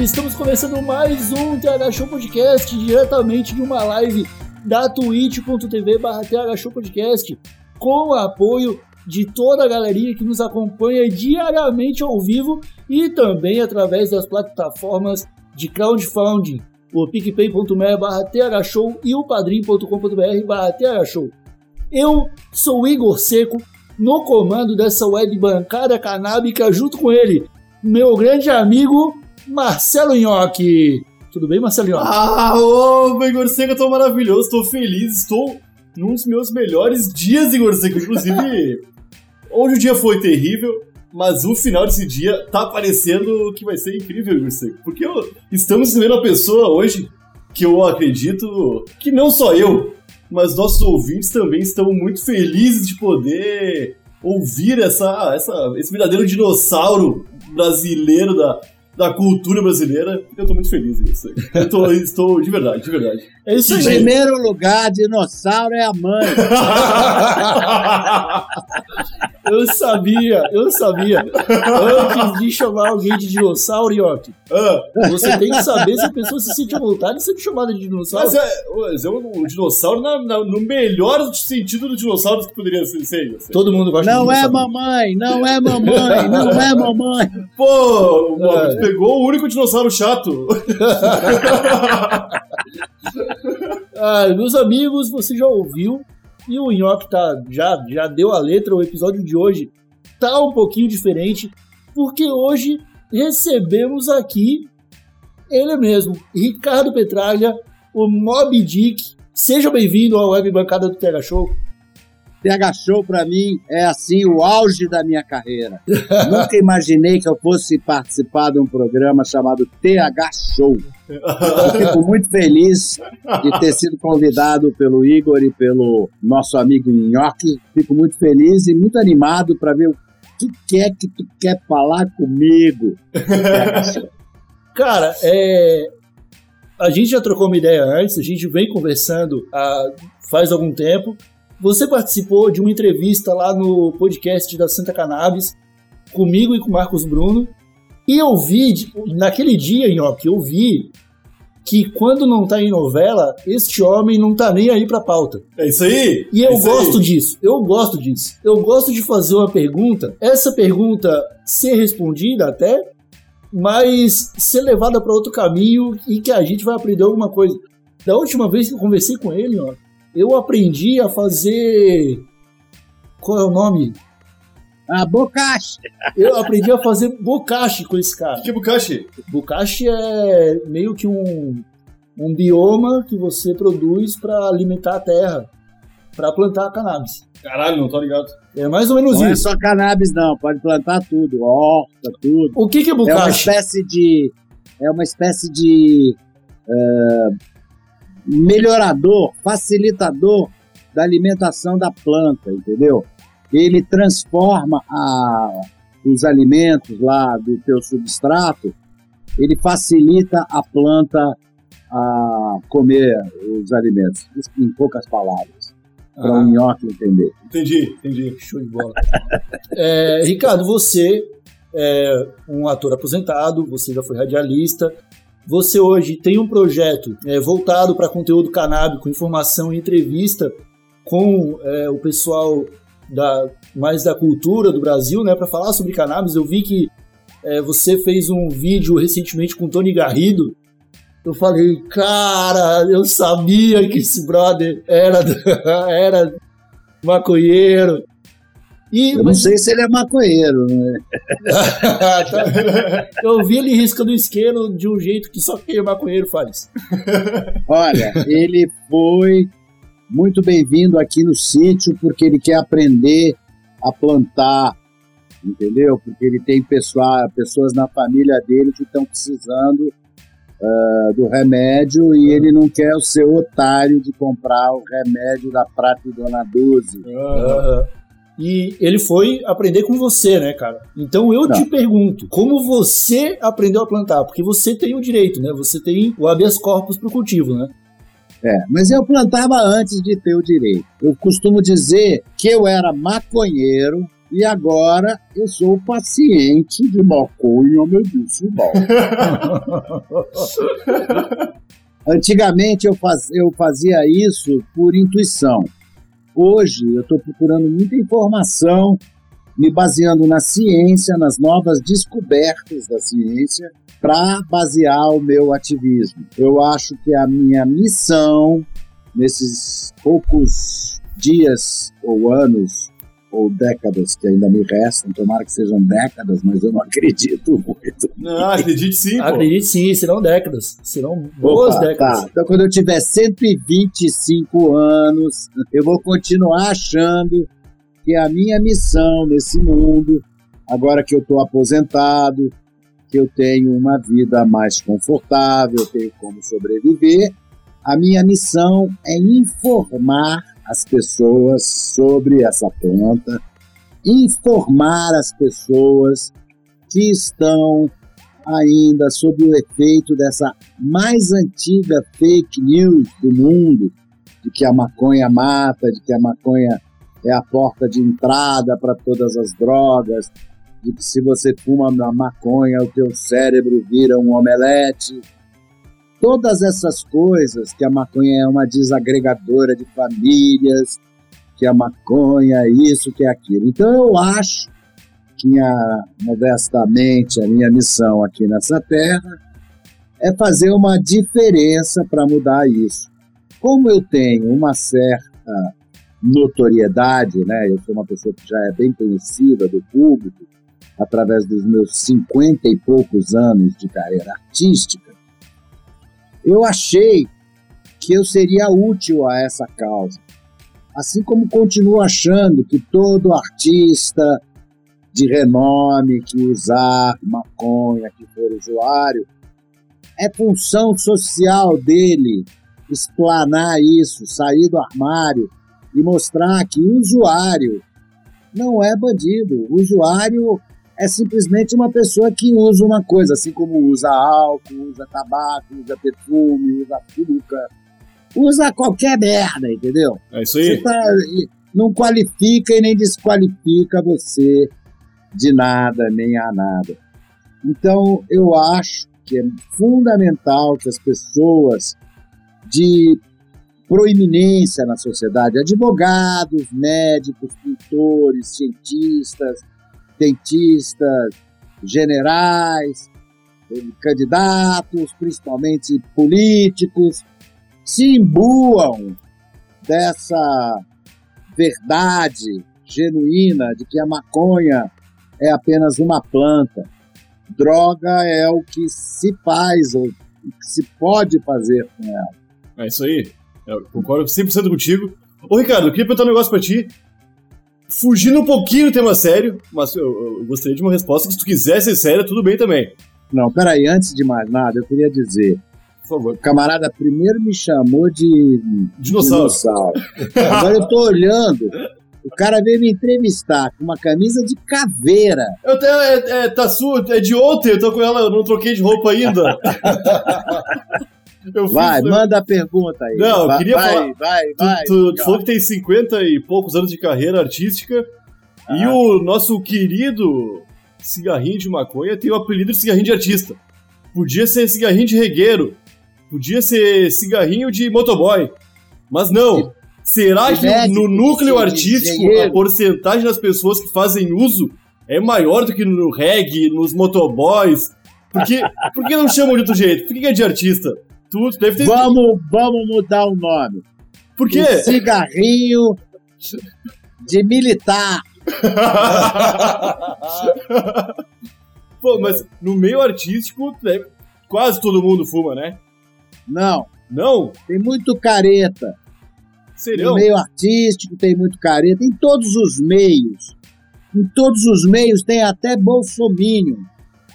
Estamos começando mais um TH Show Podcast diretamente de uma live da twitch.tv barra TH Show Podcast com o apoio de toda a galerinha que nos acompanha diariamente ao vivo e também através das plataformas de crowdfunding, o picpay.me barra thshow e o padrim.com.br barra thshow. Eu sou Igor Seco, no comando dessa web bancada canábica, junto com ele, meu grande amigo Marcelo Nhoque. Tudo bem, Marcelo Nhoque? Ah, ô, Igor Seco, eu tô maravilhoso, tô feliz, estou num dos meus melhores dias, Igor Seco. Inclusive, hoje o dia foi terrível, mas o final desse dia tá parecendo que vai ser incrível, Igor Seco. Porque eu- estamos recebendo uma pessoa hoje que eu acredito que não só eu, mas nossos ouvintes também estão muito felizes de poder ouvir essa, essa, esse verdadeiro dinossauro brasileiro da, da cultura brasileira. Eu tô muito feliz, Seco. Eu tô, estou de verdade, de verdade. É isso Em primeiro lugar, dinossauro é a mãe. Eu sabia, eu sabia. Antes de chamar alguém de dinossauro, Nhoque, Ah, você tem que saber se a pessoa se sente à vontade de ser chamada de dinossauro. mas é, mas é um, um dinossauro na- na- no melhor sentido do dinossauro que poderia ser. ser. Todo mundo gosta Não de é dinossauro. mamãe, não é mamãe, não é mamãe. Pô, mano, É. pegou o único dinossauro chato. Ah, meus amigos, você já ouviu e o Nhoque tá, já, já deu a letra, o episódio de hoje tá um pouquinho diferente, porque hoje recebemos aqui ele mesmo, Ricardo Petralha, o Mob Dick. Seja bem-vindo à Web Bancada do TH Show. TH Show pra mim é assim o auge da minha carreira. Nunca imaginei que eu fosse participar de um programa chamado TH Show. Eu fico muito feliz de ter sido convidado pelo Igor e pelo nosso amigo Nhoque. Fico muito feliz e muito animado para ver o que, é que tu quer falar comigo. Cara, é, a gente já trocou uma ideia antes, a gente vem conversando há, faz algum tempo. Você participou de uma entrevista lá no podcast da Santa Cannabis, comigo e com o Marcos Bruno. E eu vi, de- naquele dia, Nhoque, eu vi que quando não tá em novela, este homem não tá nem aí pra pauta. É isso aí? E É eu isso gosto aí. disso, eu gosto disso. Eu gosto de fazer uma pergunta, essa pergunta ser respondida até, mas ser levada para outro caminho e que a gente vai aprender alguma coisa. Da última vez que eu conversei com ele, ó, eu aprendi a fazer. Qual é o nome? A bocacha. Eu aprendi a fazer bocashi com esse cara. Que que é Bukashi? Bokashi é meio que um, um bioma que você produz para alimentar a terra, para plantar cannabis. Caralho, não tô ligado. É mais ou menos Não é isso. só cannabis, não. Pode plantar tudo. Horta, tudo. O que, que é É uma espécie de. É uma espécie de. é, melhorador, facilitador da alimentação da planta, entendeu? Ele transforma a- os alimentos lá do teu substrato, ele facilita a planta a comer os alimentos, Isso em poucas palavras, para Ah. o nhoque entender. Entendi, entendi. Show de bola. É, Ricardo, você é um ator aposentado, você já foi radialista. Você hoje tem um projeto é, voltado para conteúdo canábico, informação e entrevista com é, o pessoal da, mais da cultura do Brasil, né, para falar sobre cannabis. Eu vi que é, você fez um vídeo recentemente com o Tony Garrido. Eu falei, cara, eu sabia que esse brother era, era maconheiro. E, Eu não sei se ele é maconheiro, né? Eu vi ele riscando o isqueiro de um jeito que só quem é maconheiro faz. Olha, ele foi muito bem-vindo aqui no sítio, porque ele quer aprender a plantar, entendeu? Porque ele tem pessoa, pessoas na família dele que estão precisando uh, do remédio e ele não quer o seu otário de comprar o remédio da Prata e Dona Doze. Aham. E ele foi aprender com você, né, cara? Então eu Não. te pergunto, como você aprendeu a plantar? Porque você tem o direito, né? Você tem o habeas corpus pro cultivo, né? É, mas eu plantava antes de ter o direito. Eu costumo dizer que eu era maconheiro e agora eu sou paciente de maconha medicinal. Antigamente eu, faz, eu fazia isso por intuição. Hoje eu estou procurando muita informação, me baseando na ciência, nas novas descobertas da ciência, para basear o meu ativismo. Eu acho que a minha missão nesses poucos dias ou anos ou décadas que ainda me restam, tomara que sejam décadas, mas eu não acredito muito. Não, acredite sim, pô. Acredite sim, serão décadas. Serão boas Opa, décadas. tá. Então, quando eu tiver 125 anos, eu vou continuar achando que a minha missão nesse mundo, agora que eu estou aposentado, que eu tenho uma vida mais confortável, tenho como sobreviver, a minha missão é informar as pessoas sobre essa planta, informar as pessoas que estão ainda sob o efeito dessa mais antiga fake news do mundo, de que a maconha mata, de que a maconha é a porta de entrada para todas as drogas, de que se você fuma maconha, o teu cérebro vira um omelete. Todas essas coisas, que a maconha é uma desagregadora de famílias, que a maconha é isso, que é aquilo. Então eu acho que, minha, modestamente, a minha missão aqui nessa terra é fazer uma diferença para mudar isso. Como eu tenho uma certa notoriedade, né? Eu sou uma pessoa que já é bem conhecida do público através dos meus cinquenta e poucos anos de carreira artística. Eu achei que eu seria útil a essa causa. Assim como continuo achando que todo artista de renome que usar maconha, que for usuário, é função social dele explanar isso, sair do armário e mostrar que o usuário não é bandido. O usuário é simplesmente uma pessoa que usa uma coisa, assim como usa álcool, usa tabaco, usa perfume, usa açúcar, usa qualquer merda, entendeu? É isso Você aí. tá, não qualifica e nem desqualifica você de nada, nem a nada. Então, eu acho que é fundamental que as pessoas de proeminência na sociedade, advogados, médicos, pintores, cientistas, dentistas, generais, candidatos, principalmente políticos, se imbuam dessa verdade genuína de que a maconha é apenas uma planta. Droga é o que se faz ou o que se pode fazer com ela. É isso aí. Eu concordo 100% contigo. Ô, Ricardo, eu queria perguntar um negócio pra ti. Fugindo um pouquinho do tema sério, mas eu, eu gostaria de uma resposta que se tu quiser ser séria, tudo bem também. Não, peraí, antes de mais nada, eu queria dizer, Por favor. o camarada primeiro me chamou de Dinossauro. dinossauro. Agora eu tô olhando, o cara veio me entrevistar com uma camisa de caveira. Eu é, é, tá sua, é de ontem, eu tô com ela, eu não troquei de roupa ainda. eu Vai, manda a pergunta aí. Não, eu vai, queria vai, falar- Vai, Tu, vai. tu, falou que tem 50 e poucos anos de carreira artística. E Ah. o nosso querido cigarrinho de maconha tem o apelido de cigarrinho de artista. Podia ser cigarrinho de regueiro. Podia ser cigarrinho de motoboy. Mas não. Será que médico, no núcleo artístico a porcentagem das pessoas que fazem uso é maior do que no reggae, nos motoboys? Por que, por que não chamam de outro jeito? Por que é de artista? Tu deve ter. Vamos, vamos mudar o nome. Por quê? O cigarrinho de militar. Pô, mas no meio artístico, né, quase todo mundo fuma, né? Não, Não? tem muito careta. Serião? No meio artístico tem muito careta, em todos os meios. Em todos os meios tem até bolsominion.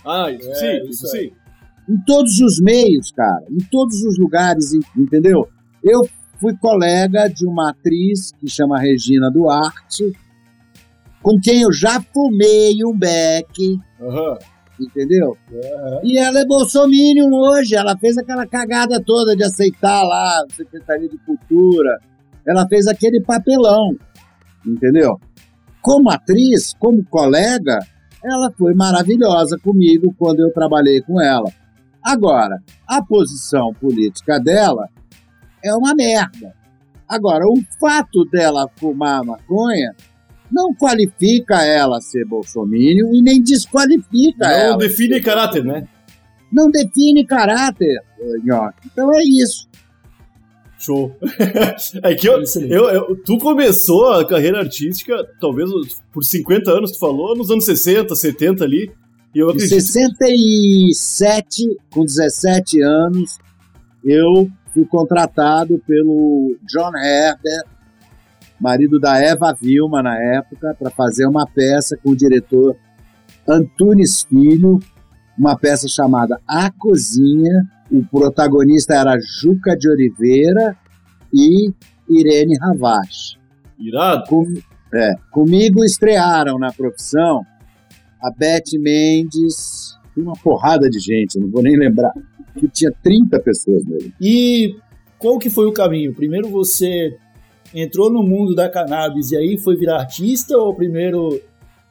Ah, isso É, sim, isso isso é. sim. Em todos os meios, cara. Em todos os lugares, en- entendeu? Eu fui colega de uma atriz que chama Regina Duarte, com quem eu já fumei um beck, Aham. entendeu? E ela é bolsominion hoje. Ela fez aquela cagada toda de aceitar lá a Secretaria de Cultura. Ela fez aquele papelão, entendeu? Como atriz, como colega, ela foi maravilhosa comigo quando eu trabalhei com ela. Agora, a posição política dela é uma merda. Agora, o fato dela fumar maconha não qualifica ela a ser bolsominion e nem desqualifica Não ela. define caráter, né? Não define caráter, Nhoque. Então é isso. Show. é que eu, eu, eu- tu começou a carreira artística, talvez por 50 anos, tu falou, nos anos 60, 70 ali. E eu Em acredito. 67, com 17 anos, eu fui contratado pelo John Herbert, marido da Eva Vilma na época, para fazer uma peça com o diretor Antunes Filho, uma peça chamada A Cozinha. O protagonista era Juca de Oliveira e Irene Ravache. Irado. Com- é, comigo estrearam na profissão a Beth Mendes, uma porrada de gente, não vou nem lembrar, que tinha 30 pessoas nele. E qual que foi o caminho? Primeiro você entrou no mundo da cannabis e aí foi virar artista ou primeiro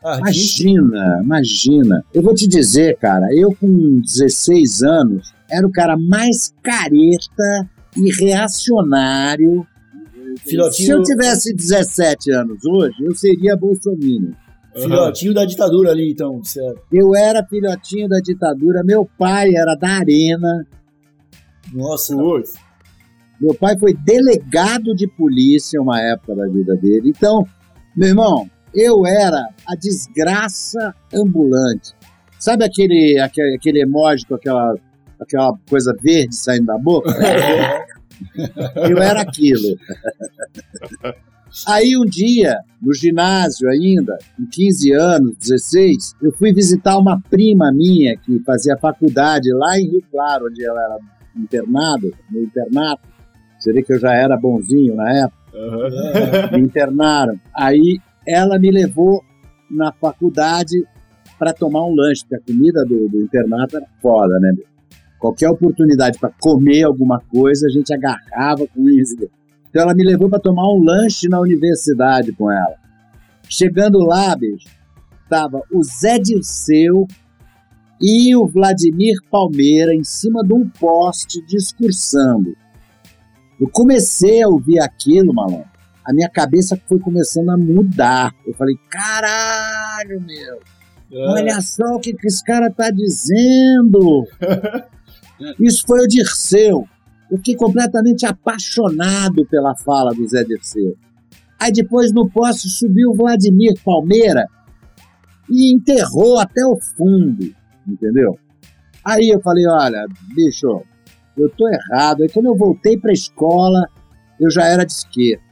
artista? Imagina, imagina. Eu vou te dizer, cara, eu com 16 anos era o cara mais careta e reacionário. Se Filhotinho, eu tivesse 17 anos hoje, eu seria bolsominion. Filhotinho da ditadura ali, então, certo? Eu era filhotinho da ditadura, meu pai era da Arena, Nossa, Putz. Meu pai foi delegado de polícia uma época da vida dele. Então, meu irmão, eu era a desgraça ambulante. Sabe aquele, aquele, aquele emoji com aquela, aquela coisa verde saindo da boca? Eu era aquilo. Aí um dia, no ginásio ainda, com 15 anos, 16, eu fui visitar uma prima minha que fazia faculdade lá em Rio Claro, onde ela era internada, no internato. Você vê que eu já era bonzinho na época. Aham. Me internaram. Aí ela me levou na faculdade para tomar um lanche, porque a comida do, do internato era foda, né? Qualquer oportunidade para comer alguma coisa, a gente agarrava com isso. Então ela me levou para tomar um lanche na universidade com ela. Chegando lá, bicho, tava o Zé Dirceu e o Vladimir Palmeira em cima de um poste discursando. Eu comecei a ouvir aquilo, malandro. A minha cabeça foi começando a mudar. Eu falei, caralho, meu. Olha só o que, que esse cara tá dizendo. Isso foi o Dirceu. Fiquei completamente apaixonado pela fala do Zé Dirceu. Aí depois no poste subiu o Vladimir Palmeira e enterrou até o fundo, entendeu? Aí eu falei, olha, bicho, eu tô errado. Aí quando eu voltei pra escola, eu já era de esquerda.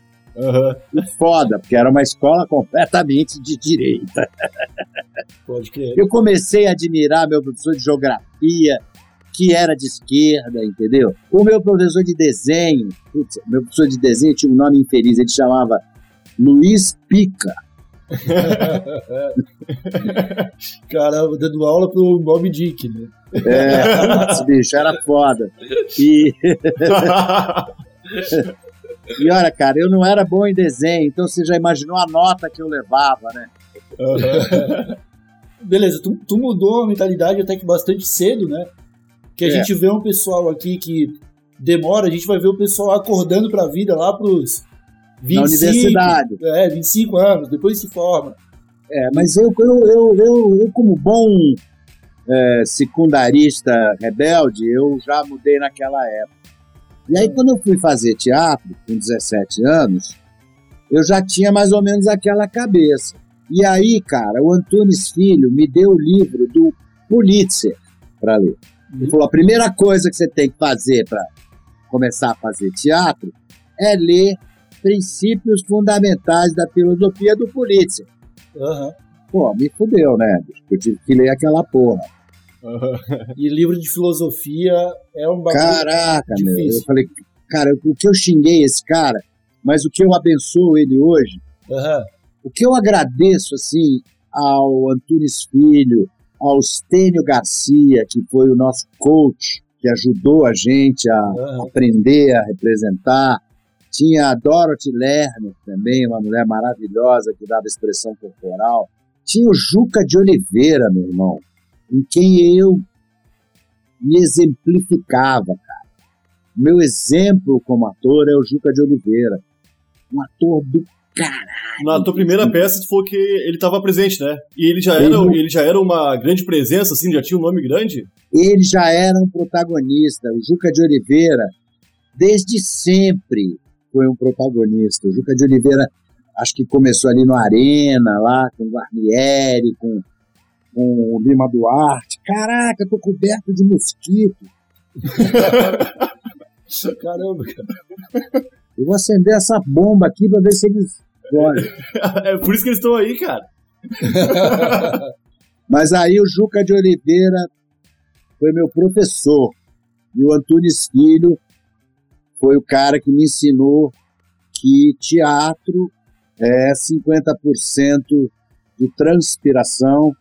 E foda, porque era uma escola completamente de direita. pode crer. Eu comecei a admirar meu professor de geografia, que era de esquerda, entendeu? O meu professor de desenho, putz, meu professor de desenho tinha um nome infeliz, ele chamava Luiz Pica. Caramba, dando aula pro Bob Dick, né? É, putz, bicho, era foda. E, e olha, cara, eu não era bom em desenho, então você já imaginou a nota que eu levava, né? Beleza, tu, tu mudou a mentalidade até que bastante cedo, né? Que a É. gente vê um pessoal aqui que demora, a gente vai ver o pessoal acordando pra vida lá pros 25, Na universidade. É, 25 anos, depois se forma. É, mas eu, eu, eu, eu, eu como bom é, secundarista rebelde, eu já mudei naquela época. E aí, quando eu fui fazer teatro, com 17 anos, eu já tinha mais ou menos aquela cabeça. E aí, cara, o Antunes Filho me deu o livro do Pulitzer para ler. Ele falou: a primeira coisa que você tem que fazer para começar a fazer teatro é ler princípios fundamentais da filosofia do Pulitzer. Aham. Pô, me fudeu, né? Eu tive que ler aquela porra. E livro de filosofia é um bagulho. Caraca, meu. difícil. Eu falei, cara, o que eu xinguei esse cara, mas o que eu abençoo ele hoje, Aham. o que eu agradeço, assim, ao Antunes Filho, ao Stênio Garcia, que foi o nosso coach, que ajudou a gente a Aham. aprender a representar. Tinha a Dorothy Lerner também, uma mulher maravilhosa que dava expressão corporal. Tinha o Juca de Oliveira, meu irmão, em quem eu me exemplificava, cara. Meu exemplo como ator é o Juca de Oliveira. Um ator do caralho. Na tua primeira peça, tu falou que ele estava presente, né? E ele já, era, Ele- ele já era uma grande presença, assim, já tinha um nome grande? ele já era um protagonista. O Juca de Oliveira, desde sempre, foi um protagonista. O Juca de Oliveira, acho que começou ali no Arena, lá com o Guarnieri, com, com o Lima Duarte. Caraca, tô coberto de mosquito. Caramba, cara. Eu vou acender essa bomba aqui pra ver se eles podem. é por isso que eles estão aí, cara. Mas aí o Juca de Oliveira foi meu professor. E o Antunes Filho foi o cara que me ensinou que teatro é 50% de transpiração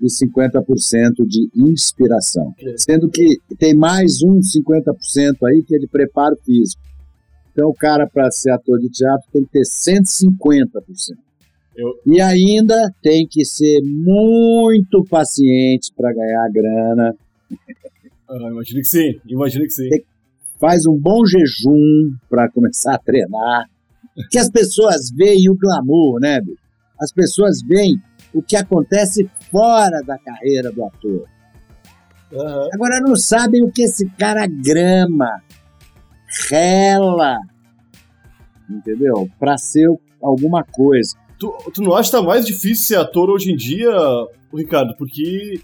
e 50% de inspiração. Sendo que tem mais um 50% aí que é de preparo físico. Então o cara, para ser ator de teatro, tem que ter 150%. Eu- E ainda tem que ser muito paciente para ganhar grana. Ah, imagino que sim, imagino que sim. Faz um bom jejum para começar a treinar. Que as pessoas veem o glamour, né, bicho? As pessoas veem o que acontece fora da carreira do ator. Aham. Agora não sabem o que esse cara grama, rela, entendeu? Para ser alguma coisa. Tu, tu não acha que tá mais difícil ser ator hoje em dia, Ricardo? Porque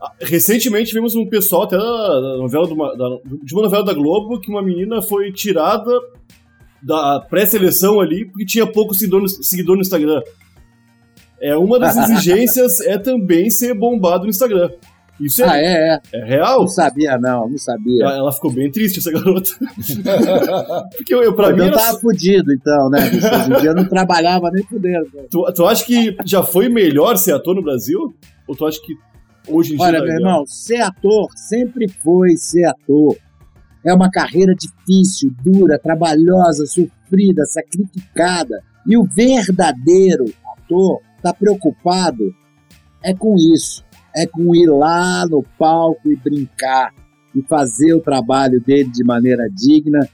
ah, recentemente vimos um pessoal até da, novela do Ma- da- de uma novela da Globo que uma menina foi tirada da pré-seleção ali porque tinha pouco seguidor no, seguidor no Instagram. É uma das exigências é também ser bombado no Instagram. Isso é, Ah, é, é. é real? Não sabia, não, não sabia. Ela, ela ficou bem triste, essa garota. Porque eu, eu, pra mim, eu era tava fudido, então, né? em dia eu não trabalhava nem fudendo. Tu, tu acha que já foi melhor ser ator no Brasil? Ou tu acha que hoje em dia. Olha, meu melhor? irmão, ser ator sempre foi ser ator. É uma carreira difícil, dura, trabalhosa, sofrida, sacrificada. E o verdadeiro ator está preocupado é com isso. É com ir lá no palco e brincar e fazer o trabalho dele de maneira digna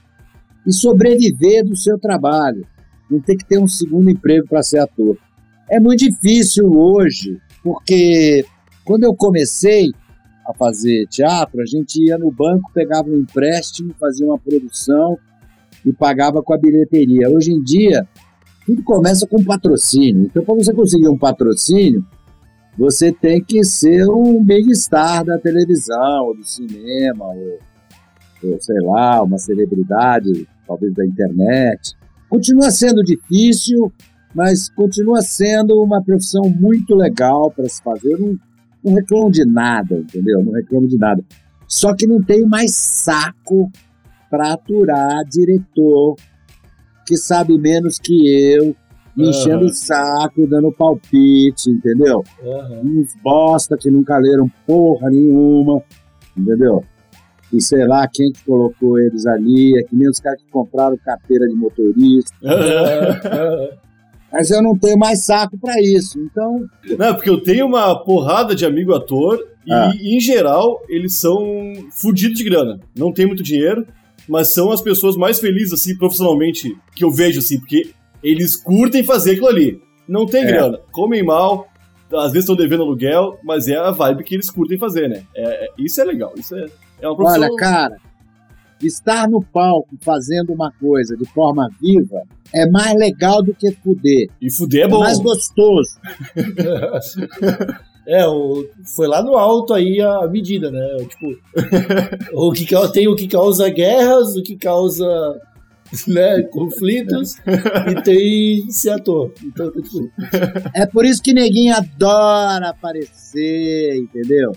e sobreviver do seu trabalho. Não ter que ter um segundo emprego para ser ator. É muito difícil hoje, porque quando eu comecei a fazer teatro, a gente ia no banco, pegava um empréstimo, fazia uma produção e pagava com a bilheteria. Hoje em dia, tudo começa com patrocínio. Então, para você conseguir um patrocínio, você tem que ser um big star da televisão, ou do cinema, ou, ou sei lá, uma celebridade, talvez da internet. Continua sendo difícil, mas continua sendo uma profissão muito legal para se fazer. Eu não, não reclamo de nada, entendeu? Não reclamo de nada. Só que não tenho mais saco para aturar diretor que sabe menos que eu, me enchendo o saco, dando palpite, entendeu? Aham. Uns bosta que nunca leram porra nenhuma, entendeu? E sei lá quem que colocou eles ali, é que nem os caras que compraram carteira de motorista. Mas eu não tenho mais saco para isso, então Não, porque eu tenho uma porrada de amigo ator e, Ah. em geral, eles são fudidos de grana. Não tem muito dinheiro, mas são as pessoas mais felizes, assim, profissionalmente, que eu vejo, assim, porque eles curtem fazer aquilo ali. Não tem É. grana, comem mal, às vezes estão devendo aluguel, mas é a vibe que eles curtem fazer, né? É, é- isso é legal, isso é, é uma profissão... Olha, cara, estar no palco fazendo uma coisa de forma viva é mais legal do que fuder. E fuder é É bom. mais gostoso. É, o, foi lá no alto aí a medida, né? Tipo, o que tem o que causa guerras, o que causa né, conflitos e tem Seattle. Então, tipo, É por isso que neguinho adora aparecer, entendeu?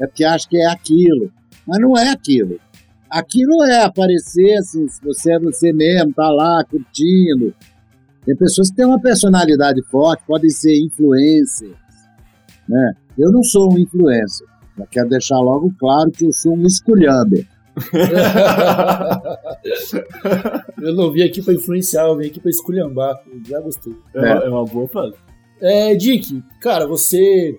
É porque acha que é aquilo. Mas não é aquilo. Aquilo é aparecer, assim, se você é você mesmo, tá lá curtindo. Tem pessoas que têm uma personalidade forte, podem ser influencers, né? Eu não sou um influencer. Já quero deixar logo claro que eu sou um esculhamber. eu não vim aqui pra influenciar, eu vim aqui pra esculhambar. Eu já gostei. É, uma- é uma boa frase. É, Dick, cara, você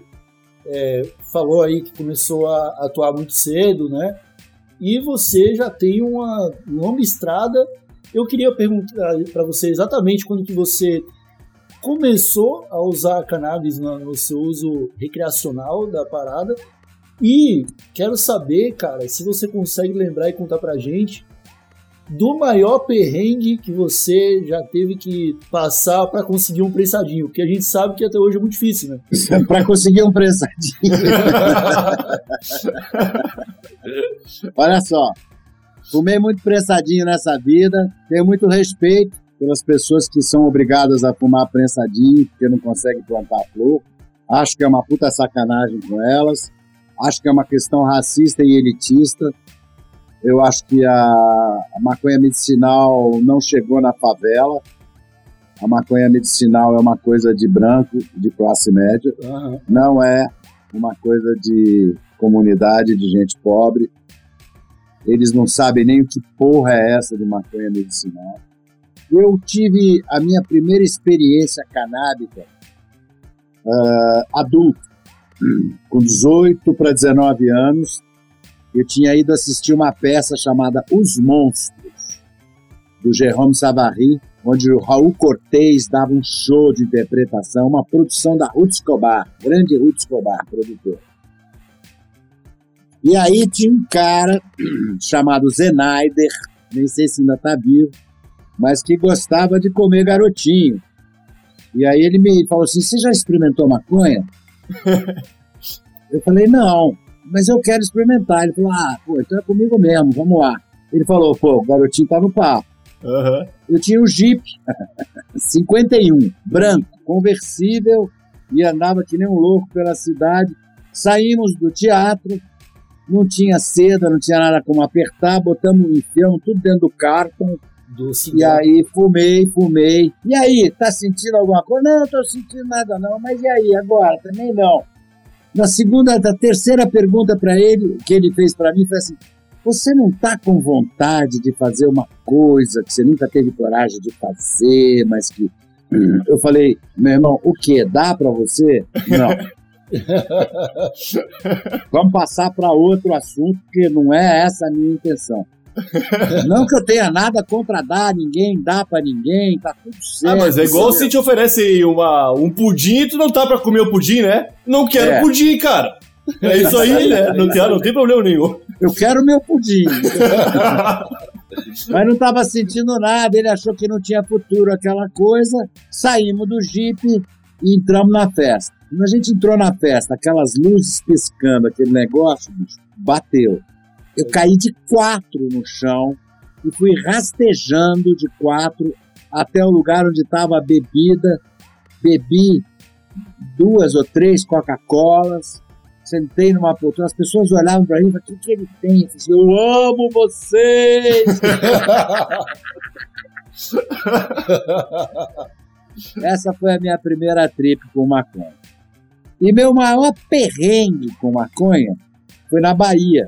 é, falou aí que começou a atuar muito cedo, né? E você já tem uma longa estrada. Eu queria perguntar para você exatamente quando que você começou a usar cannabis no seu uso recreacional da parada. E quero saber, cara, se você consegue lembrar e contar pra gente do maior perrengue que você já teve que passar para conseguir um prensadinho, porque a gente sabe que até hoje é muito difícil, né? para conseguir um prensadinho. Olha só, fumei muito prensadinho nessa vida, tenho muito respeito pelas pessoas que são obrigadas a fumar prensadinho porque não conseguem plantar flor. Acho que é uma puta sacanagem com elas. Acho que é uma questão racista e elitista. Eu acho que a, a maconha medicinal não chegou na favela. A maconha medicinal é uma coisa de branco, de classe média Aham. não é uma coisa de comunidade, de gente pobre. Eles não sabem nem o que porra é essa de maconha medicinal. Eu tive a minha primeira experiência canábica ah, adulto, com 18 para 19 anos. Eu tinha ido assistir uma peça chamada Os Monstros, do Jérôme Savary, onde o Raul Cortez dava um show de interpretação, uma produção da Ruth Escobar, grande Ruth Escobar, produtor. E aí tinha um cara chamado Zenaider, nem sei se ainda está vivo, mas que gostava de comer garotinho. E aí ele me falou assim: Você já experimentou maconha? eu falei: Não, mas eu quero experimentar. Ele falou: Ah, pô, então é comigo mesmo, vamos lá. Ele falou: Pô, o garotinho tá no papo. Aham. Eu tinha um Jeep 51, branco, conversível, e andava que nem um louco pela cidade. Saímos do teatro, não tinha seda, não tinha nada como apertar, botamos, enfiamos tudo dentro do cartão, Do e aí fumei, fumei. E aí, tá sentindo alguma coisa? Não, não tô sentindo nada não, mas e aí, agora? Também não. Na segunda, na terceira pergunta para ele, que ele fez para mim, foi assim, você não tá com vontade de fazer uma coisa que você nunca teve coragem de fazer, mas que... Eu falei, meu irmão, o que? Dá para você? Não. Vamos passar para outro assunto, porque não é essa a minha intenção. Não que eu tenha nada contra dar, ninguém dá pra ninguém, tá tudo certo. Ah, mas é igual se te oferece uma, um pudim e tu não tá pra comer o pudim, né? Não quero É. pudim, cara. É isso aí, né? Não tem, não tem problema nenhum. Eu quero meu pudim. Mas não tava sentindo nada, ele achou que não tinha futuro aquela coisa. Saímos do Jeep e entramos na festa. Quando a gente entrou na festa, aquelas luzes piscando, aquele negócio, bicho, bateu. Eu caí de quatro no chão e fui rastejando de quatro até o lugar onde estava a bebida. Bebi duas ou três Coca-Colas, sentei numa poltrona, as pessoas olhavam para mim e falavam, o que, ele tem? Eu assim, eu amo vocês! Essa foi a minha primeira trip com maconha. E meu maior perrengue com maconha foi na Bahia.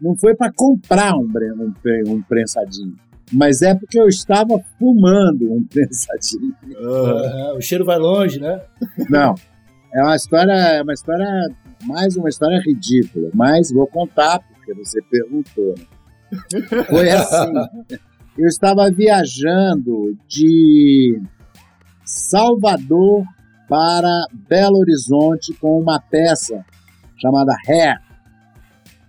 Não foi para comprar um, um, um prensadinho, mas é porque eu estava fumando um prensadinho. O cheiro vai longe, né? Não, é uma história, é uma história, mais uma história ridícula, mas vou contar porque você perguntou. né? Foi assim, eu estava viajando de Salvador para Belo Horizonte com uma peça chamada Hair.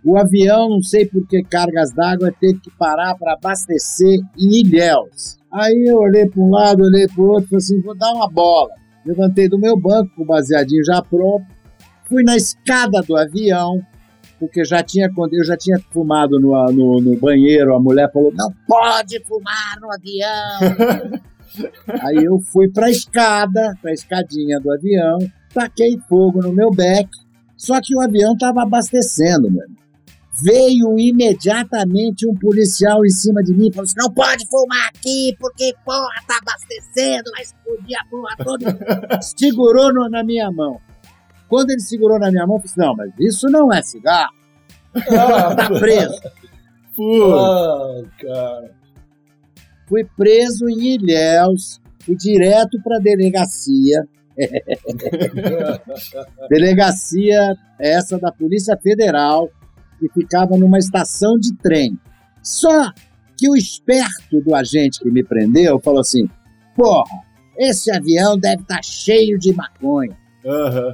O avião, não sei por que cargas d'água, teve que parar para abastecer em Ilhéus. Aí eu olhei para um lado, olhei para o outro, falei assim, vou dar uma bola. Levantei do meu banco com o baseadinho já pronto, fui na escada do avião, porque já tinha, quando eu já tinha fumado no, no, no banheiro, a mulher falou: não pode fumar no avião. Aí eu fui para a escada, para a escadinha do avião, taquei fogo no meu beck, só que o avião estava abastecendo, mano. Veio imediatamente um policial em cima de mim e falou assim: não pode fumar aqui, porque porra, tá abastecendo, vai explodir a porra toda. Segurou no- na minha mão. Quando ele segurou na minha mão, eu falei assim, não, mas isso não é cigarro. Tá preso. Pô, Ah, cara. Fui preso em Ilhéus, fui direto para delegacia. delegacia essa da Polícia Federal, que ficava numa estação de trem. Só que o esperto do agente que me prendeu falou assim: porra, esse avião deve estar cheio de maconha. aham.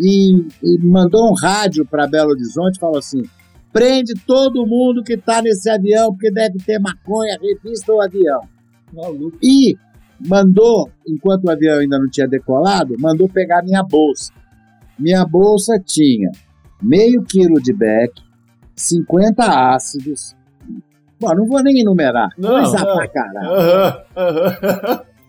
E, e mandou um rádio para Belo Horizonte e falou assim: prende todo mundo que está nesse avião, porque deve ter maconha, revista o avião. Maluco. E mandou, enquanto o avião ainda não tinha decolado, mandou pegar minha bolsa. Minha bolsa tinha meio quilo de beck, 50 ácidos. Bom, não vou nem enumerar, Não, não. pra caralho.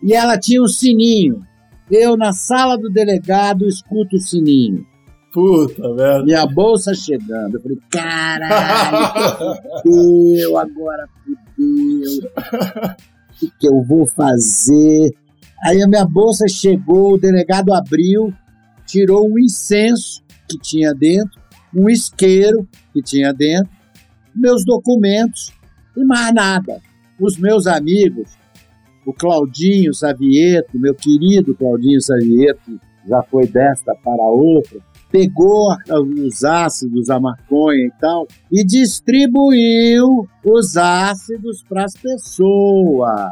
E ela tinha um sininho. Eu, na sala do delegado, escuto o sininho. Puta merda. Minha bolsa chegando. Eu falei, caralho, fudeu, agora fudeu. O que, que eu vou fazer? Aí a minha bolsa chegou, o delegado abriu, tirou um incenso que tinha dentro, um isqueiro que tinha dentro, meus documentos e mais nada. Os meus amigos, o Claudinho Savieto, meu querido Claudinho Savieto, já foi desta para outra, pegou os ácidos, a maconha e tal, e distribuiu os ácidos para as pessoas.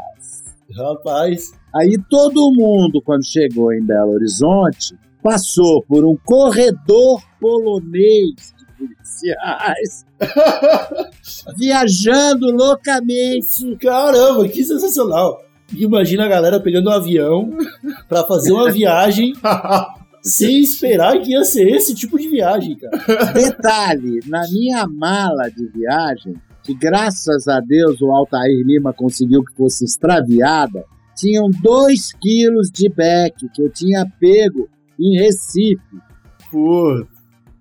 Rapaz. Aí todo mundo, quando chegou em Belo Horizonte, passou por um corredor polonês policiais, viajando loucamente. Caramba, que sensacional. Imagina a galera pegando um avião pra fazer uma viagem sem esperar que ia ser esse tipo de viagem, cara. Detalhe, na minha mala de viagem, que graças a Deus o Altair Lima conseguiu que fosse extraviada, tinham 2 quilos de beck que eu tinha pego em Recife. Puta.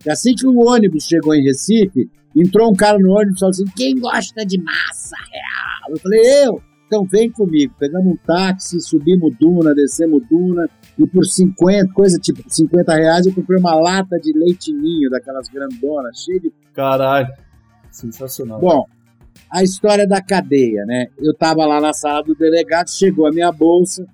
Assim que o ônibus chegou em Recife, entrou um cara no ônibus e falou assim: quem gosta de massa real? Eu falei, eu. Então vem comigo. Pegamos um táxi, subimos duna, descemos duna, e por 50, coisa tipo 50 reais, eu comprei uma lata de leite ninho, daquelas grandonas, cheia de Caralho. Sensacional. Bom, a história da cadeia, né? Eu tava lá na sala do delegado, chegou a minha bolsa,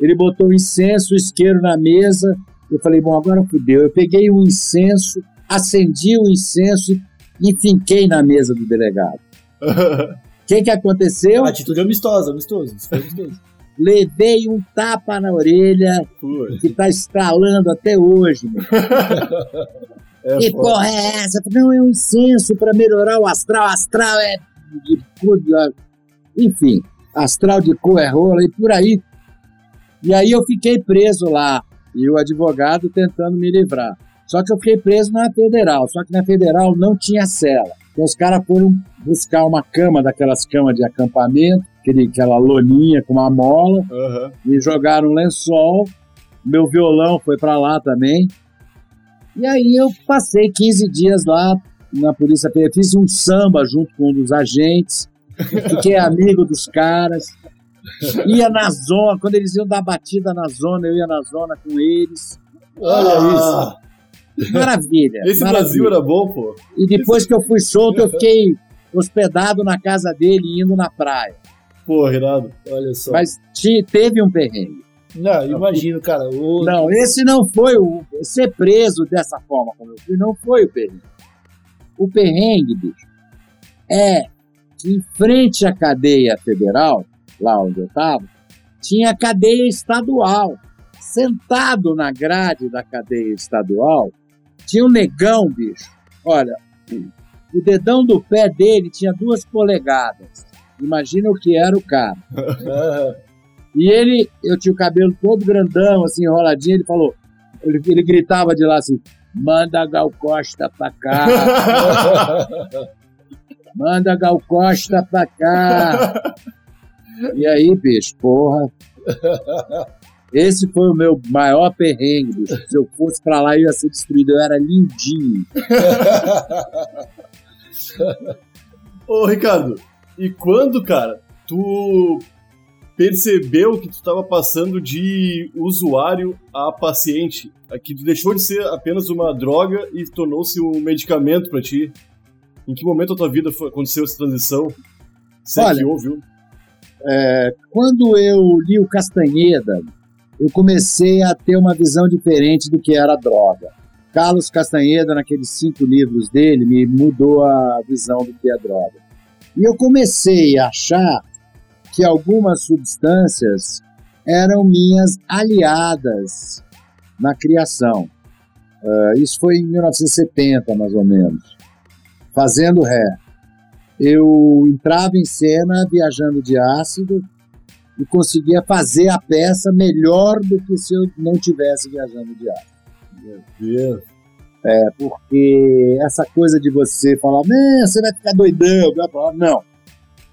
ele botou o incenso, o isqueiro na mesa. Eu falei, bom, agora fudeu. Eu peguei o incenso, acendi o incenso e enfinquei na mesa do delegado. O que que aconteceu? Atitude amistosa, amistoso. Isso foi amistoso. Levei um tapa na orelha que tá estralando até hoje, meu. É Que foda. porra é essa? Não, é um incenso para melhorar o astral. Astral é de cu, de- enfim, astral de cu é rola e por aí. E aí eu fiquei preso lá e o advogado tentando me livrar. Só que eu fiquei preso na federal, só que na federal não tinha cela. Então os caras foram buscar uma cama daquelas camas de acampamento, aquele, aquela loninha com uma mola, Aham. me jogaram um lençol, meu violão foi para lá também. E aí eu passei 15 dias lá na Polícia Federal, fiz um samba junto com um dos agentes, fiquei amigo dos caras, ia na zona, quando eles iam dar batida na zona, eu ia na zona com eles. Olha isso. Maravilha. Esse maravilha. Brasil era bom, pô. E depois que eu fui solto, eu fiquei hospedado na casa dele, indo na praia. Pô, Renato. Olha só. Mas ti- teve um perrengue. Não, imagino, cara. O... Não, esse não foi o. Ser preso dessa forma como eu fui, não foi o perrengue. O perrengue, bicho, é que em frente à cadeia federal, lá onde eu estava, tinha a cadeia estadual. Sentado na grade da cadeia estadual, tinha um negão, bicho. Olha, o dedão do pé dele tinha duas polegadas. Imagina o que era o cara. E ele, eu tinha o cabelo todo grandão, assim, enroladinho, ele falou, ele, ele gritava de lá assim, Manda Gal Costa pra cá. Manda Gal Costa pra cá. E aí, bicho, porra. Esse foi o meu maior perrengue. Se eu fosse pra lá, eu ia ser destruído. Eu era lindinho. Ô, Ricardo, e quando, cara, tu percebeu que tu estava passando de usuário a paciente, que tu deixou de ser apenas uma droga e tornou-se um medicamento para ti? Em que momento da tua vida foi, aconteceu essa transição? Se é Olha, que houve, viu? É, quando eu li o Castanheda, eu comecei a ter uma visão diferente do que era droga. Carlos Castanheda, naqueles cinco livros dele, me mudou a visão do que é droga. E eu comecei a achar que algumas substâncias eram minhas aliadas na criação. Uh, isso foi em 1970, mais ou menos, fazendo ré. Eu entrava em cena viajando de ácido e conseguia fazer a peça melhor do que se eu não tivesse viajando de ácido. Meu Deus. É, porque essa coisa de você falar, "Né, você vai ficar doidão, vai falar, não.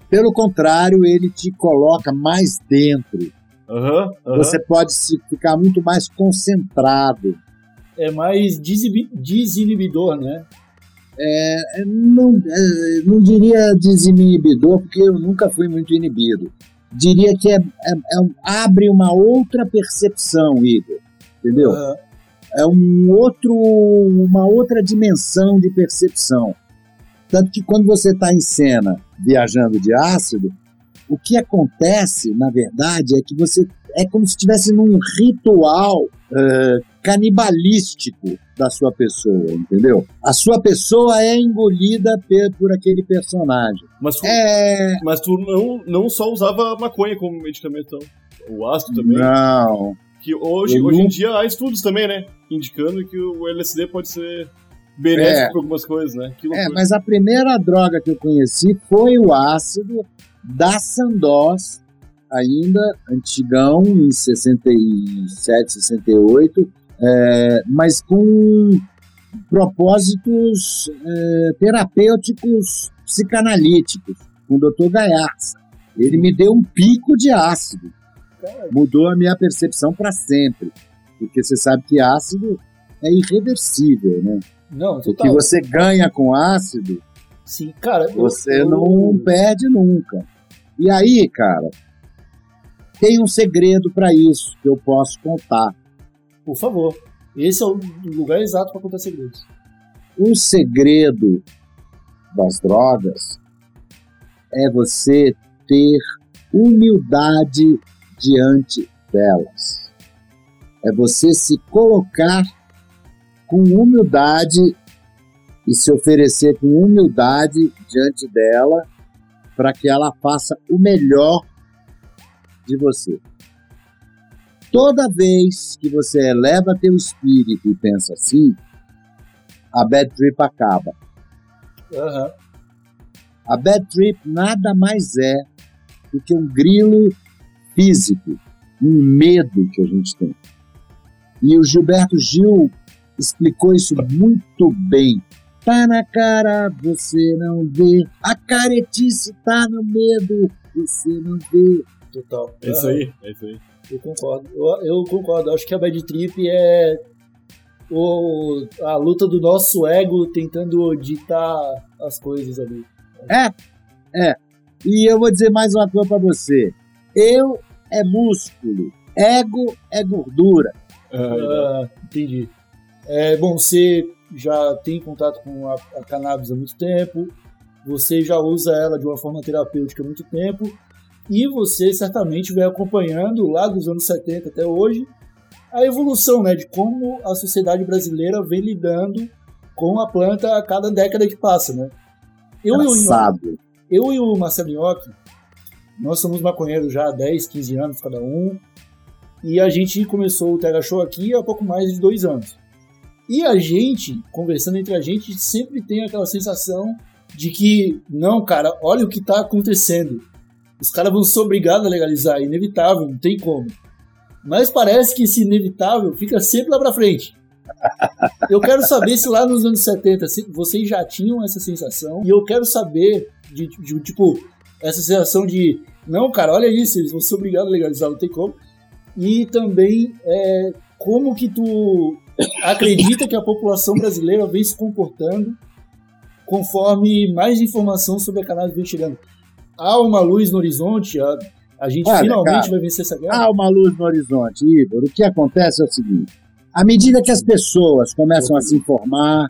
Pelo contrário, ele te coloca mais dentro. Aham, aham. Você pode se ficar muito mais concentrado. É mais desinibidor, né? É, não, é, não diria desinibidor, porque eu nunca fui muito inibido. Diria que é, é- é abre uma outra percepção, Igor. Entendeu? Aham. é um outro, uma outra dimensão de percepção. Tanto que quando você está em cena viajando de ácido, o que acontece, na verdade, é que você é como se estivesse num ritual eh, canibalístico da sua pessoa, entendeu? A sua pessoa é engolida por aquele personagem. Mas tu, É. mas tu não, não só usava maconha como medicamento, não. O ácido também. Não. Que hoje, Eu hoje em nunca- dia há estudos também, né? Indicando que o LSD pode ser benéfico É. para algumas coisas, né? É, mas a primeira droga que eu conheci foi o ácido da Sandoz, ainda antigão, em 67, 68, é, mas com propósitos é, terapêuticos psicanalíticos, com o Dr. Gaiarsa. Ele me deu um pico de ácido. Mudou a minha percepção para sempre. Porque você sabe que ácido é irreversível, né? Não, O que total. você ganha com ácido, Sim, cara. você eu- não perde nunca. E aí, cara, tem um segredo para isso que eu posso contar. Por favor. Esse é o lugar exato para contar segredos. O segredo das drogas é você ter humildade diante delas. É você se colocar com humildade e se oferecer com humildade diante dela para que ela faça o melhor de você. Toda vez que você eleva teu espírito e pensa assim, a bad trip acaba. Aham. A bad trip nada mais é do que um grilo físico, um medo que a gente tem. E o Gilberto Gil explicou isso muito bem. Tá na cara, você não vê. A caretice tá no medo, você não vê. Total. É isso aí, é isso aí. Eu concordo. Eu, eu concordo. Acho que a Bad Trip é o, a luta do nosso ego tentando ditar as coisas ali. E eu vou dizer mais uma coisa pra você. Eu é músculo, ego é gordura. Ah, Ah, entendi. É, bom, você já tem contato com a, a cannabis há muito tempo, você já usa ela de uma forma terapêutica há muito tempo, e você certamente vem acompanhando lá dos anos 70 até hoje a evolução né, de como a sociedade brasileira vem lidando com a planta a cada década que passa. Né? Eu, e o eu e o Marcelo Nhoque, nós somos maconheiros já há 10, 15 anos cada um. E a gente começou o TH Show aqui há pouco mais de dois anos. E a gente, conversando entre a gente, sempre tem aquela sensação de que, não, cara, olha o que está acontecendo. Os caras vão ser obrigados a legalizar, é inevitável, não tem como. Mas parece que esse inevitável fica sempre lá pra frente. Eu quero saber se lá nos anos 70 se vocês já tinham essa sensação. E eu quero saber de, de, tipo, essa sensação de não, cara, olha isso, eles vão ser obrigados a legalizar, não tem como. E também é, como que tu acredita que a população brasileira vem se comportando conforme mais informação sobre a cannabis vem chegando. Há uma luz no horizonte, a, a gente Olha, finalmente cara, vai vencer essa guerra. Há uma luz no horizonte, Igor. O que acontece é o seguinte: à medida que as pessoas começam a se informar,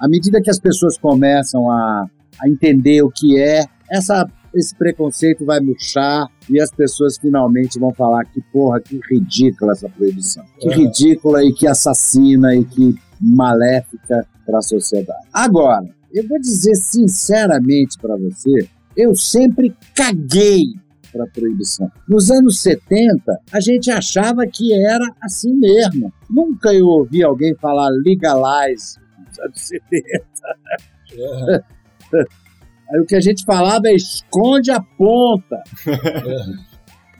à medida que as pessoas começam a, a entender o que é, essa, esse preconceito vai murchar e as pessoas finalmente vão falar que, porra, que ridícula essa proibição. Que Uhum. ridícula e que assassina e que maléfica para a sociedade. Agora, eu vou dizer sinceramente para você, eu sempre caguei para a proibição. Nos anos 70, a gente achava que era assim mesmo. Nunca eu ouvi alguém falar legalize nos anos 70. Aí o que a gente falava é esconde a ponta.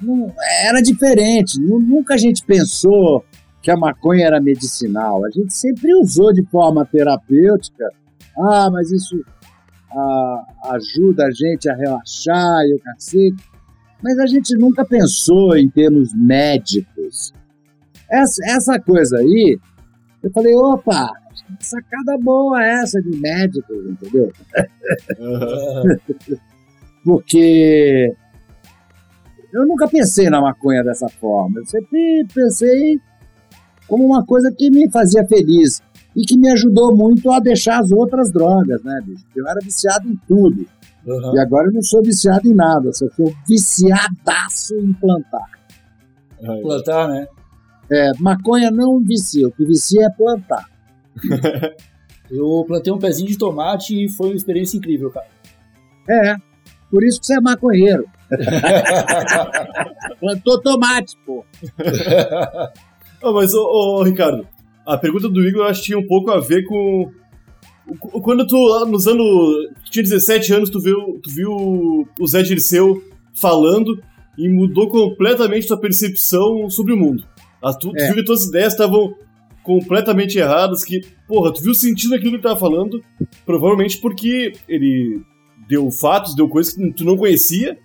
Não, era diferente. Nu- Nunca a gente pensou que a maconha era medicinal. A gente sempre usou de forma terapêutica. Ah, mas isso ah, ajuda a gente a relaxar e o cacete. Mas a gente nunca pensou em termos médicos. Essa, essa coisa aí, eu falei, opa, sacada boa essa de médicos, entendeu? Porque eu nunca pensei na maconha dessa forma. Eu sempre pensei como uma coisa que me fazia feliz e que me ajudou muito a deixar as outras drogas, né, bicho? Eu era viciado em tudo. Uhum. E agora eu não sou viciado em nada, só sou viciadaço em plantar. Plantar, né? É, maconha não vicia, o que vicia é plantar. Eu plantei um pezinho de tomate e foi uma experiência incrível, cara. É, por isso que você é maconheiro. Plantou tomate, pô. Ah, mas, ô, ô, Ricardo, a pergunta do Igor eu acho que tinha um pouco a ver com. Quando tu, lá nos anos. Tu tinha 17 anos, tu viu, tu viu o Zé Dirceu falando e mudou completamente tua percepção sobre o mundo. As, tu, tu É. viu que tuas ideias estavam completamente erradas, que, porra, tu viu sentido naquilo que ele tava falando, provavelmente porque ele deu fatos, deu coisas que tu não conhecia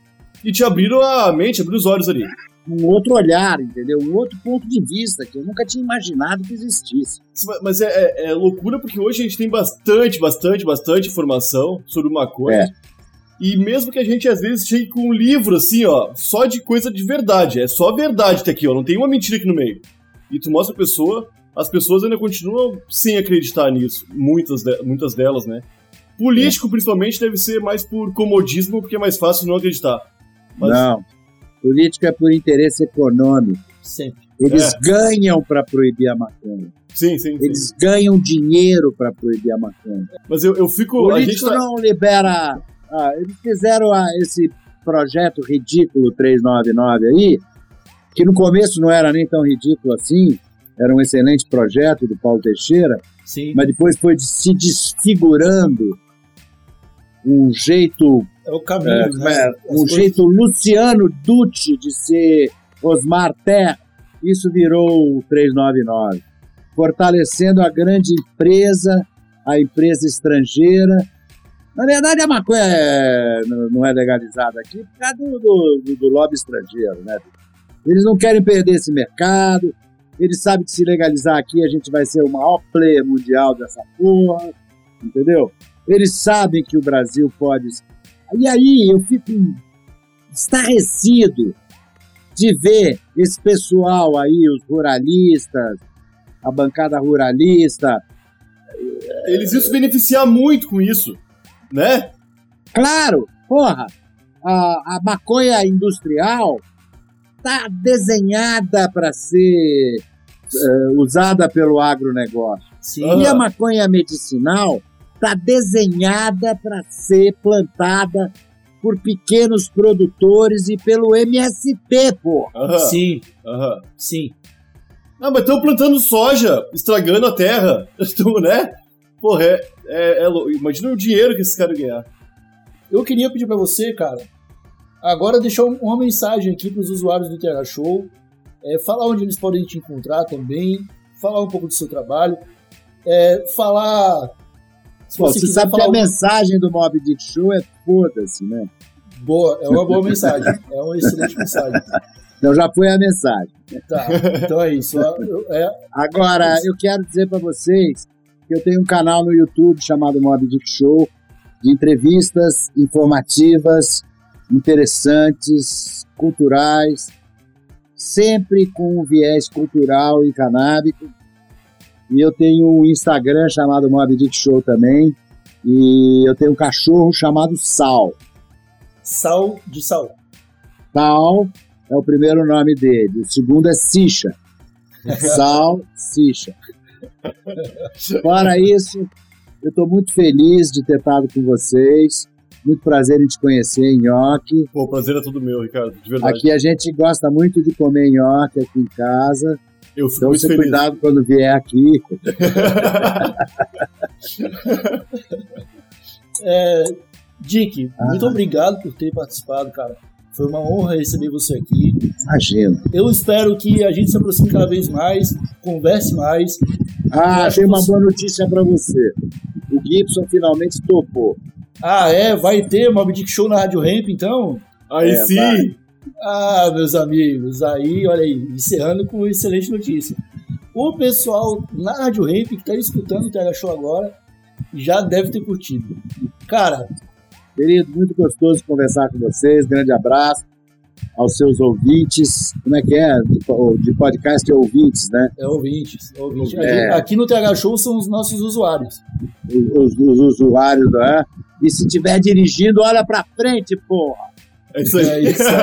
e te abriram a mente, abriram os olhos ali. Um outro olhar, entendeu? Um outro ponto de vista que eu nunca tinha imaginado que existisse. Mas é, é- é loucura porque hoje a gente tem bastante, bastante, bastante informação sobre maconha. É. E mesmo que a gente às vezes chegue com um livro assim, ó, só de coisa de verdade, é só verdade tá aqui, ó, não tem uma mentira aqui no meio. E tu mostra a pessoa, as pessoas ainda continuam sem acreditar nisso, muitas, de- muitas delas, né? Político, principalmente, deve ser mais por comodismo, porque é mais fácil não acreditar. Mas- Não. Política é por interesse econômico. Sempre. Eles É. ganham para proibir a maconha. Sim, sim, sim. Eles ganham dinheiro para proibir a maconha. Mas eu, eu O fico. A gente político tá... não libera. Ah, eles fizeram ah, esse projeto ridículo 399 aí, que no começo não era nem tão ridículo assim, era um excelente projeto do Paulo Teixeira, Sim. mas depois foi se desfigurando um jeito É o caminho, é, né? é, As um coisas- jeito Luciano Dutti de ser Osmar Terra, isso virou o 399, fortalecendo a grande empresa, a empresa estrangeira. Na verdade, a maconha é- não é legalizada aqui por causa do, do, do- do lobby estrangeiro, né? Eles não querem perder esse mercado, eles sabem que se legalizar aqui a gente vai ser o maior player mundial dessa porra, entendeu? Eles sabem que o Brasil pode e aí eu fico estarrecido de ver esse pessoal aí, os ruralistas, a bancada ruralista. Eles iam se beneficiar muito com isso, né? Claro, porra, a, a maconha industrial tá desenhada para ser eh, usada pelo agronegócio. Sim. E a maconha medicinal está desenhada para ser plantada por pequenos produtores e pelo MST, pô. Aham, Sim, aham. sim. Ah, mas estão plantando soja, estragando a terra. Estão, né? Porra, é, é, é Imagina o dinheiro que esses caras ganhar. Eu queria pedir pra você, cara, agora deixar um- uma mensagem aqui pros usuários do TH Show, é, falar onde eles podem te encontrar também, falar um pouco do seu trabalho, é, falar. Pô, você sabe que a um- mensagem do Mob Dick Show é foda-se, né? Boa, é uma boa mensagem. É uma excelente mensagem. Então já foi a mensagem. Tá, então é isso. É, Agora, eu quero dizer para vocês que eu tenho um canal no YouTube chamado Mob Dick Show, de entrevistas informativas, interessantes, culturais, sempre com um viés cultural e canábico. E eu tenho um Instagram chamado Mob Dick Show também. E eu tenho um cachorro chamado Sal. sal de sal. Sal é o primeiro nome dele. O segundo é Sicha. Sal, Sicha. Fora isso, eu estou muito feliz de ter estado com vocês. Muito prazer em te conhecer, Nhoque. Pô, o prazer é todo meu, Ricardo, de verdade. Aqui a gente gosta muito de comer nhoque aqui em casa. Eu fico Então, muito você feliz. cuidado quando vier aqui. É, Dick, Ah. muito obrigado por ter participado, cara. Foi uma honra receber você aqui. Imagina. Eu espero que a gente se aproxime cada vez mais, converse mais. Ah, tem uma você- boa notícia para você. O Gibson finalmente topou. Ah, é? Vai ter Mob Dick Show na Rádio Ramp, então? Aí É, sim, vai. Ah, meus amigos, aí, olha aí, encerrando com uma excelente notícia. O pessoal na Rádio Ramp que tá escutando o TH Show agora já deve ter curtido. Cara, Querido, muito gostoso conversar com vocês. Grande abraço aos seus ouvintes. Como é que é? De, podcast é ouvintes, né? é ouvintes, é ouvinte. É. Aqui, aqui no TH Show são os nossos usuários. Os, os usuários, né? E se estiver dirigindo, olha pra frente, porra. É isso aí. É isso aí.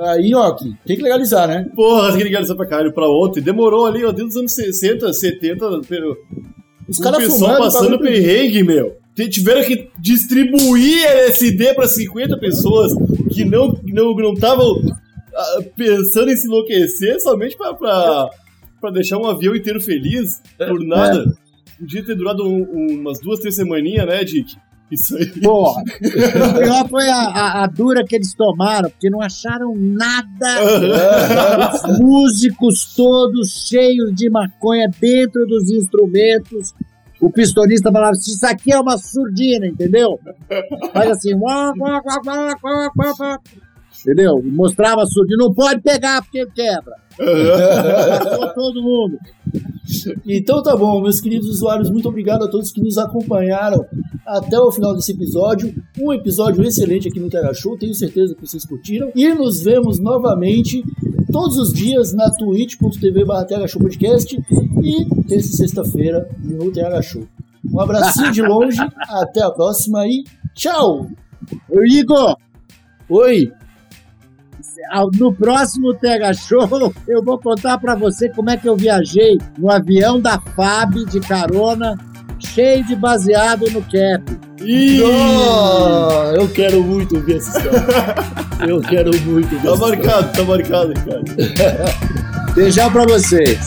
aí, ó, tem que legalizar, né? Porra, você queria legalizar pra caralho pra ontem. Demorou ali, ó, desde os anos 60, 70, pelo, Os o caras pessoal fumando, passando perrengue, meu. Tiveram que distribuir LSD pra 50 pessoas que não não não estavam ah, pensando em se enlouquecer somente pra, pra, pra deixar um avião inteiro feliz por nada. Podia ter durado um- umas duas, três semaninhas, né, Dick? Isso aí. Porra. O pior foi a, a- a dura que eles tomaram, porque não acharam nada. Os músicos todos cheios de maconha dentro dos instrumentos. O pistonista falava assim, isso aqui é uma surdina, entendeu? Faz assim, uá, uá, uá, entendeu? Mostrava a surdina, não pode pegar porque quebra. Todo mundo. Então tá bom, meus queridos usuários, muito obrigado a todos que nos acompanharam até o final desse episódio. Um episódio excelente aqui no Terra Show, tenho certeza que vocês curtiram. E nos vemos novamente todos os dias na twitch.tv barra Podcast e terça e sexta-feira no TH Show. Um abracinho de longe, até a próxima e tchau! Ô, Igor, Oi! No próximo Tega Show, eu vou contar pra você como é que eu viajei no avião da FAB de carona, cheio de baseado no cap. Ih, Oh, eu quero muito ver essa história. Eu quero muito ver tá marcado, tá marcado, cara. Beijão pra vocês.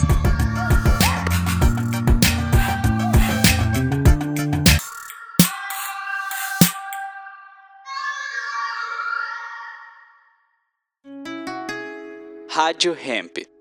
Rádio Hemp.